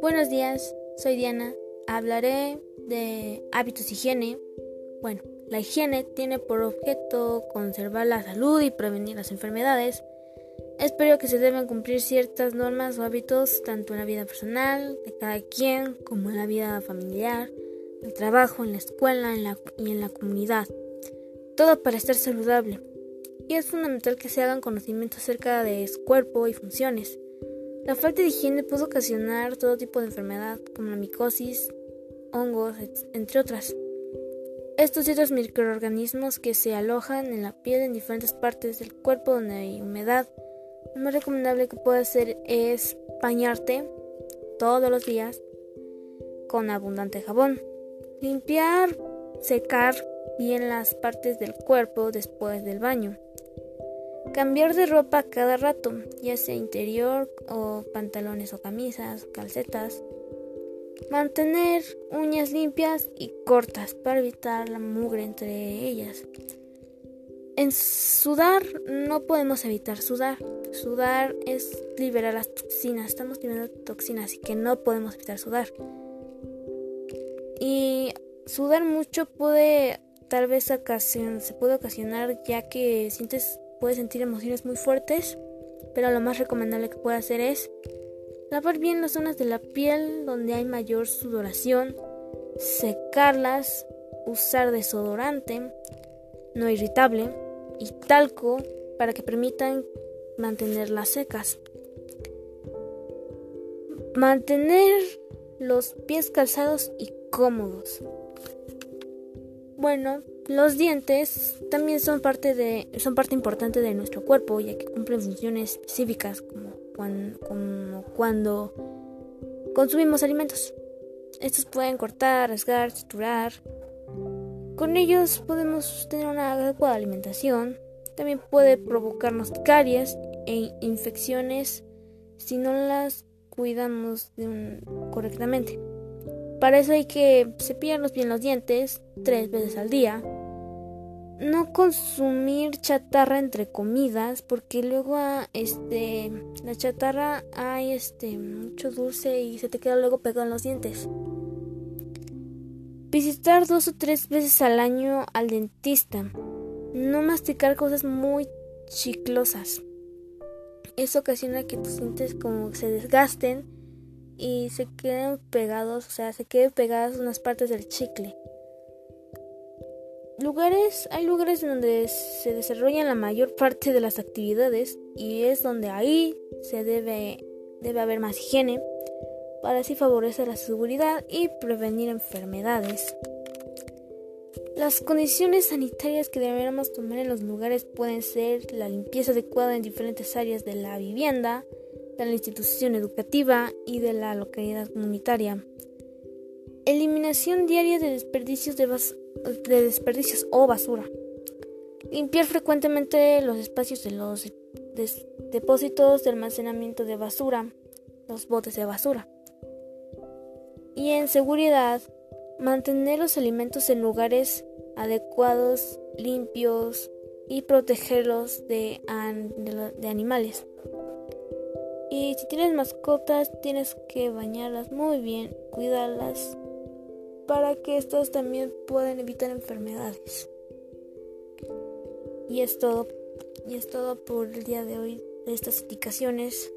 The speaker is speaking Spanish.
Buenos días, soy Diana. Hablaré de hábitos higiene. Bueno, la higiene tiene por objeto conservar la salud y prevenir las enfermedades. Espero que se deben cumplir ciertas normas o hábitos tanto en la vida personal de cada quien como en la vida familiar, en el trabajo, en la escuela y en la comunidad. Todo para estar saludable. Y es fundamental que se hagan conocimientos acerca de su cuerpo y funciones. La falta de higiene puede ocasionar todo tipo de enfermedad como la micosis, hongos, entre otras. Estos y otros microorganismos que se alojan en la piel en diferentes partes del cuerpo donde hay humedad lo más recomendable que puedes hacer es bañarte todos los días con abundante jabón. Limpiar, secar bien las partes del cuerpo después del baño. Cambiar de ropa cada rato, ya sea interior o pantalones o camisas, calcetas. Mantener uñas limpias y cortas para evitar la mugre entre ellas. En sudar no podemos evitar sudar. Sudar es liberar las toxinas. Estamos liberando toxinas, así que no podemos evitar sudar. Y sudar mucho puede tal vez ocasión, se puede ocasionar ya que sientes puedes sentir emociones muy fuertes, pero lo más recomendable que puede hacer es lavar bien las zonas de la piel donde hay mayor sudoración, secarlas, usar desodorante no irritable y talco para que permitan mantenerlas secas. Mantener los pies calzados y cómodos. Bueno, los dientes también son parte de son parte importante de nuestro cuerpo, ya que cumplen funciones específicas como cuando, como cuando consumimos alimentos. Estos pueden cortar, rasgar, triturar, con ellos podemos tener una adecuada alimentación. También puede provocarnos caries e infecciones si no las cuidamos correctamente. Para eso hay que cepillarnos bien los dientes tres veces al día. No consumir chatarra entre comidas porque luego ah, este la chatarra hay este mucho dulce y se te queda luego pegado en los dientes. Visitar dos o tres veces al año al dentista. No masticar cosas muy chiclosas. Eso ocasiona que tus dientes como se desgasten y se queden pegados, o sea, se queden pegadas unas partes del chicle. Lugares, hay lugares donde se desarrollan la mayor parte de las actividades y es donde ahí se debe, debe haber más higiene para así favorecer la seguridad y prevenir enfermedades. Las condiciones sanitarias que deberíamos tomar en los lugares pueden ser la limpieza adecuada en diferentes áreas de la vivienda, de la institución educativa y de la localidad comunitaria. Eliminación diaria de desperdicios, de, de desperdicios o basura. Limpiar frecuentemente los espacios de los depósitos de almacenamiento de basura, los botes de basura y en seguridad, mantener los alimentos en lugares adecuados, limpios y protegerlos de, de, animales. Y si tienes mascotas, tienes que bañarlas muy bien, cuidarlas para que estos también puedan evitar enfermedades. Y es todo, y es todo por el día de hoy de estas indicaciones.